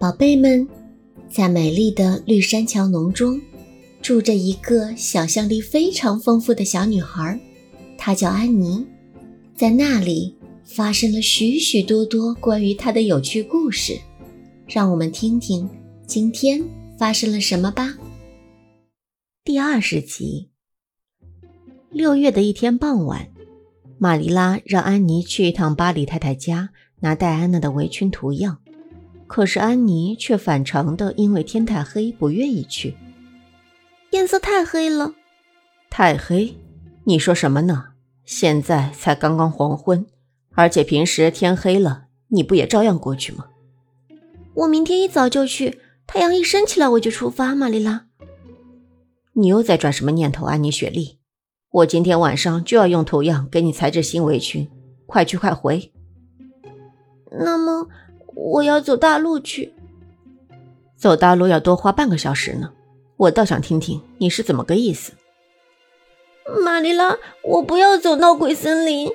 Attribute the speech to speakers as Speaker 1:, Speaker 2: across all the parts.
Speaker 1: 宝贝们，在美丽的绿山桥农中，住着一个想象力非常丰富的小女孩，她叫安妮。在那里发生了许许多多关于她的有趣故事，让我们听听今天发生了什么吧。第二十集。六月的一天傍晚，玛丽拉让安妮去一趟巴里太太家拿戴安娜的围裙图样，可是安妮却反常的因为天太黑不愿意去。
Speaker 2: 颜色太黑了，
Speaker 1: 太黑？你说什么呢？现在才刚刚黄昏，而且平时天黑了，你不也照样过去吗？
Speaker 2: 我明天一早就去，太阳一升起来我就出发。玛丽拉，
Speaker 1: 你又在转什么念头？安妮·雪莉。我今天晚上就要用图样给你裁制新围裙，快去快回。
Speaker 2: 那么我要走大路去，
Speaker 1: 走大路要多花半个小时呢。我倒想听听你是怎么个意思。
Speaker 2: 玛丽拉，我不要走闹鬼森林。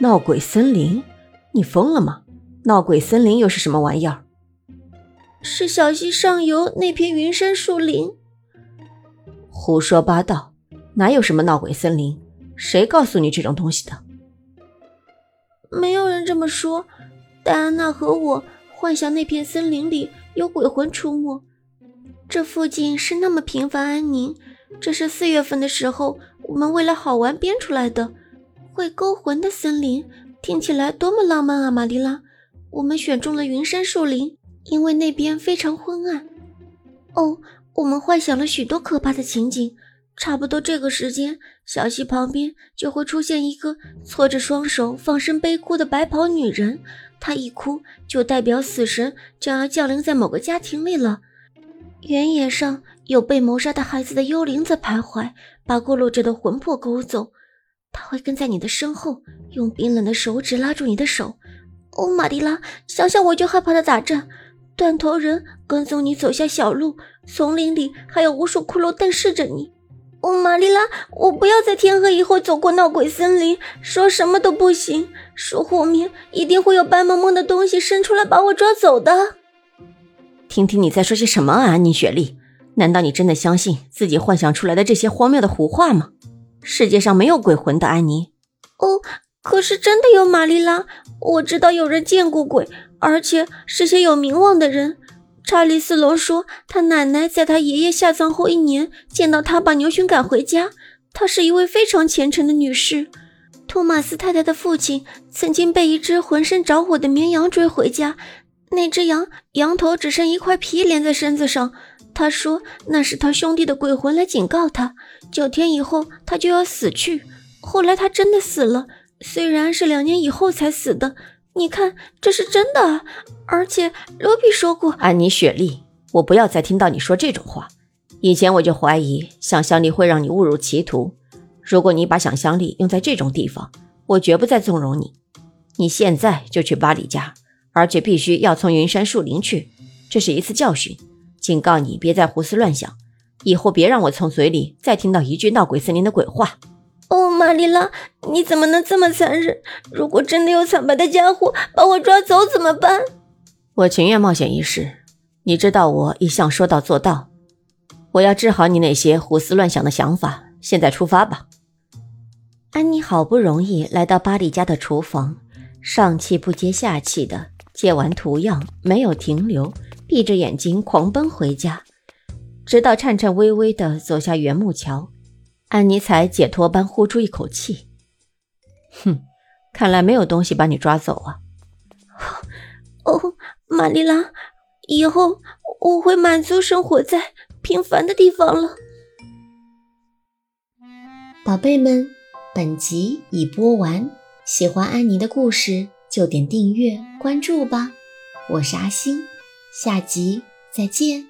Speaker 1: 闹鬼森林？你疯了吗？闹鬼森林又是什么玩意儿？
Speaker 2: 是小溪上游那片云杉树林。
Speaker 1: 胡说八道。哪有什么闹鬼森林？谁告诉你这种东西的？
Speaker 2: 没有人这么说。戴安娜和我幻想那片森林里有鬼魂出没。这附近是那么平凡安宁。这是四月份的时候，我们为了好玩编出来的。会勾魂的森林，听起来多么浪漫啊，玛丽拉！我们选中了云杉树林，因为那边非常昏暗。哦，我们幻想了许多可怕的情景。差不多这个时间，小溪旁边就会出现一个搓着双手、放声悲哭的白袍女人。她一哭，就代表死神将要降临在某个家庭里了。原野上有被谋杀的孩子的幽灵在徘徊，把过路者的魂魄勾走。他会跟在你的身后，用冰冷的手指拉住你的手。哦，玛蒂拉，想想我就害怕的打颤。断头人跟踪你走下小路，丛林里还有无数骷髅瞪视着你。哦，玛丽拉，我不要在天黑以后走过闹鬼森林，说什么都不行。说后面一定会有白蒙蒙的东西伸出来把我抓走的。
Speaker 1: 听听你在说些什么啊，安妮·雪莉？难道你真的相信自己幻想出来的这些荒谬的胡话吗？世界上没有鬼魂的，安妮。
Speaker 2: 哦，可是真的有玛丽拉，我知道有人见过鬼，而且是些有名望的人。查理斯罗说，他奶奶在他爷爷下葬后一年见到他把牛群赶回家。她是一位非常虔诚的女士。托马斯太太的父亲曾经被一只浑身着火的绵羊追回家，那只羊羊头只剩一块皮连在身子上。他说那是他兄弟的鬼魂来警告他，九天以后他就要死去。后来他真的死了，虽然是两年以后才死的。你看，这是真的，而且罗比说过。
Speaker 1: 安妮·雪莉，我不要再听到你说这种话。以前我就怀疑想象力会让你误入歧途。如果你把想象力用在这种地方，我绝不再纵容你。你现在就去巴里家，而且必须要从云杉树林去。这是一次教训，警告你别再胡思乱想，以后别让我从嘴里再听到一句闹鬼森林的鬼话。
Speaker 2: 哦，玛丽拉，你怎么能这么残忍？如果真的有惨白的家伙把我抓走怎么办？
Speaker 1: 我情愿冒险一试。你知道我一向说到做到。我要治好你那些胡思乱想的想法。现在出发吧。安妮好不容易来到巴里家的厨房，上气不接下气的借完图样，没有停留，闭着眼睛狂奔回家，直到颤颤巍巍的走下原木桥。安妮才解脱般呼出一口气，哼，看来没有东西把你抓走啊。
Speaker 2: 哦，玛丽拉，以后我会满足生活在平凡的地方了。
Speaker 1: 宝贝们，本集已播完，喜欢安妮的故事就点订阅关注吧。我是阿星，下集再见。